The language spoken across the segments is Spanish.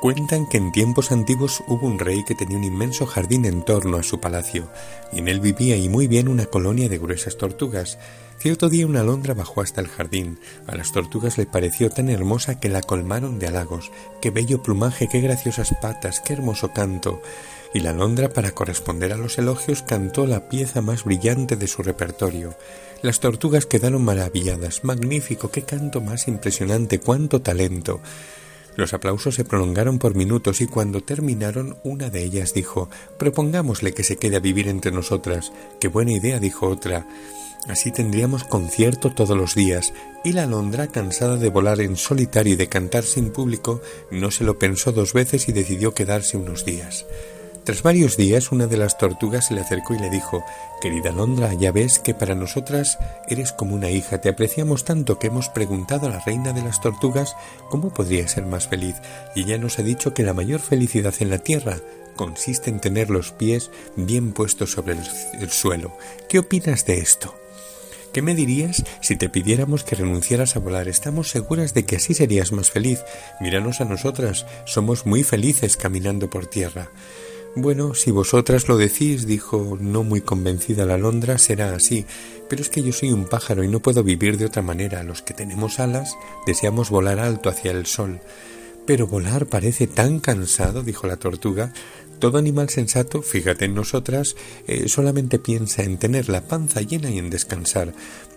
Cuentan que en tiempos antiguos hubo un rey que tenía un inmenso jardín en torno a su palacio, y en él vivía y muy bien una colonia de gruesas tortugas. Cierto día una alondra bajó hasta el jardín. A las tortugas le pareció tan hermosa que la colmaron de halagos. Qué bello plumaje, qué graciosas patas, qué hermoso canto. Y la alondra, para corresponder a los elogios, cantó la pieza más brillante de su repertorio. Las tortugas quedaron maravilladas. Magnífico, qué canto más impresionante, cuánto talento. Los aplausos se prolongaron por minutos y cuando terminaron una de ellas dijo Propongámosle que se quede a vivir entre nosotras. Qué buena idea, dijo otra. Así tendríamos concierto todos los días, y la alondra, cansada de volar en solitario y de cantar sin público, no se lo pensó dos veces y decidió quedarse unos días. Tras varios días, una de las tortugas se le acercó y le dijo Querida Alondra, ya ves que para nosotras eres como una hija, te apreciamos tanto que hemos preguntado a la reina de las tortugas cómo podría ser más feliz, y ella nos ha dicho que la mayor felicidad en la tierra consiste en tener los pies bien puestos sobre el, el suelo. ¿Qué opinas de esto? ¿Qué me dirías si te pidiéramos que renunciaras a volar? Estamos seguras de que así serías más feliz. Míranos a nosotras, somos muy felices caminando por tierra. Bueno, si vosotras lo decís, dijo no muy convencida la alondra, será así, pero es que yo soy un pájaro y no puedo vivir de otra manera. Los que tenemos alas deseamos volar alto hacia el sol. Pero volar parece tan cansado, dijo la tortuga, todo animal sensato, fíjate en nosotras, eh, solamente piensa en tener la panza llena y en descansar.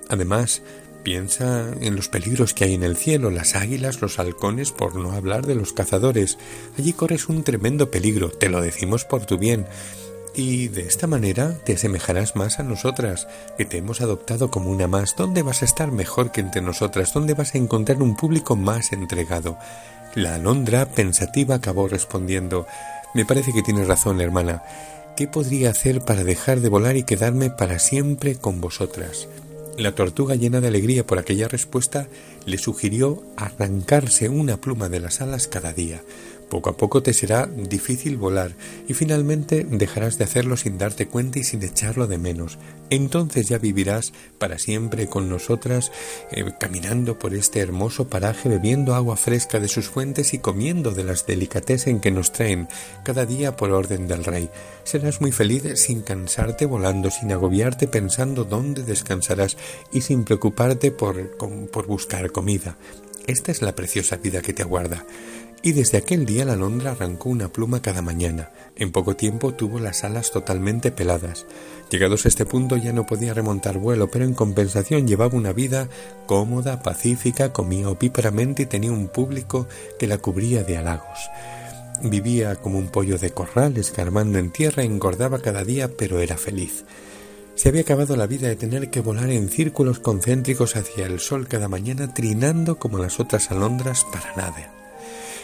Además, piensa en los peligros que hay en el cielo, las águilas, los halcones, por no hablar de los cazadores. Allí corres un tremendo peligro, te lo decimos por tu bien. Y de esta manera te asemejarás más a nosotras, que te hemos adoptado como una más. ¿Dónde vas a estar mejor que entre nosotras? ¿Dónde vas a encontrar un público más entregado? La alondra, pensativa, acabó respondiendo me parece que tienes razón, hermana. ¿Qué podría hacer para dejar de volar y quedarme para siempre con vosotras? La tortuga, llena de alegría por aquella respuesta, le sugirió arrancarse una pluma de las alas cada día. Poco a poco te será difícil volar y finalmente dejarás de hacerlo sin darte cuenta y sin echarlo de menos. Entonces ya vivirás para siempre con nosotras, eh, caminando por este hermoso paraje, bebiendo agua fresca de sus fuentes y comiendo de las en que nos traen cada día por orden del Rey. Serás muy feliz sin cansarte volando, sin agobiarte pensando dónde descansarás y sin preocuparte por, por buscar comida. Esta es la preciosa vida que te aguarda. Y desde aquel día la alondra arrancó una pluma cada mañana. En poco tiempo tuvo las alas totalmente peladas. Llegados a este punto ya no podía remontar vuelo, pero en compensación llevaba una vida cómoda, pacífica, comía opíparamente y tenía un público que la cubría de halagos. Vivía como un pollo de corral, escarbando en tierra, engordaba cada día, pero era feliz. Se había acabado la vida de tener que volar en círculos concéntricos hacia el sol cada mañana, trinando como las otras alondras para nada.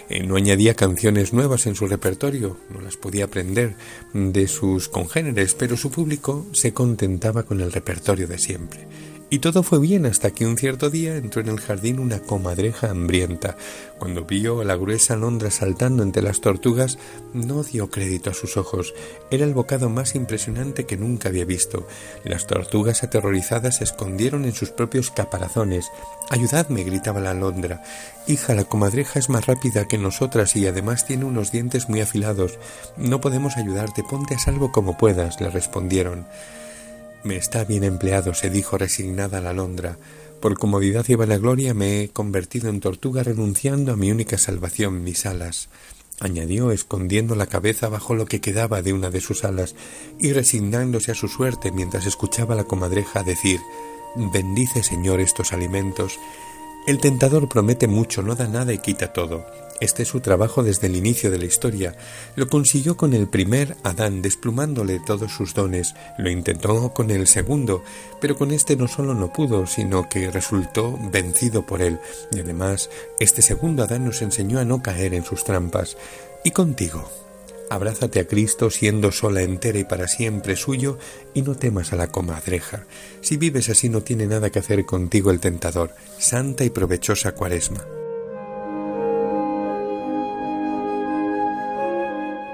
Eh, no añadía canciones nuevas en su repertorio, no las podía aprender de sus congéneres, pero su público se contentaba con el repertorio de siempre. Y todo fue bien hasta que un cierto día entró en el jardín una comadreja hambrienta. Cuando vio a la gruesa alondra saltando entre las tortugas, no dio crédito a sus ojos. Era el bocado más impresionante que nunca había visto. Las tortugas aterrorizadas se escondieron en sus propios caparazones. Ayudadme, gritaba la alondra. Hija, la comadreja es más rápida que nosotras y además tiene unos dientes muy afilados. No podemos ayudarte, ponte a salvo como puedas, le respondieron. Me está bien empleado, se dijo resignada la alondra. Por comodidad y vanagloria me he convertido en tortuga renunciando a mi única salvación, mis alas. añadió, escondiendo la cabeza bajo lo que quedaba de una de sus alas y resignándose a su suerte mientras escuchaba a la comadreja decir Bendice, Señor, estos alimentos. El tentador promete mucho, no da nada y quita todo. Este es su trabajo desde el inicio de la historia. Lo consiguió con el primer Adán, desplumándole todos sus dones. Lo intentó con el segundo, pero con este no solo no pudo, sino que resultó vencido por él. Y además, este segundo Adán nos enseñó a no caer en sus trampas. Y contigo. Abrázate a Cristo siendo sola entera y para siempre suyo y no temas a la comadreja. Si vives así no tiene nada que hacer contigo el tentador. Santa y provechosa cuaresma.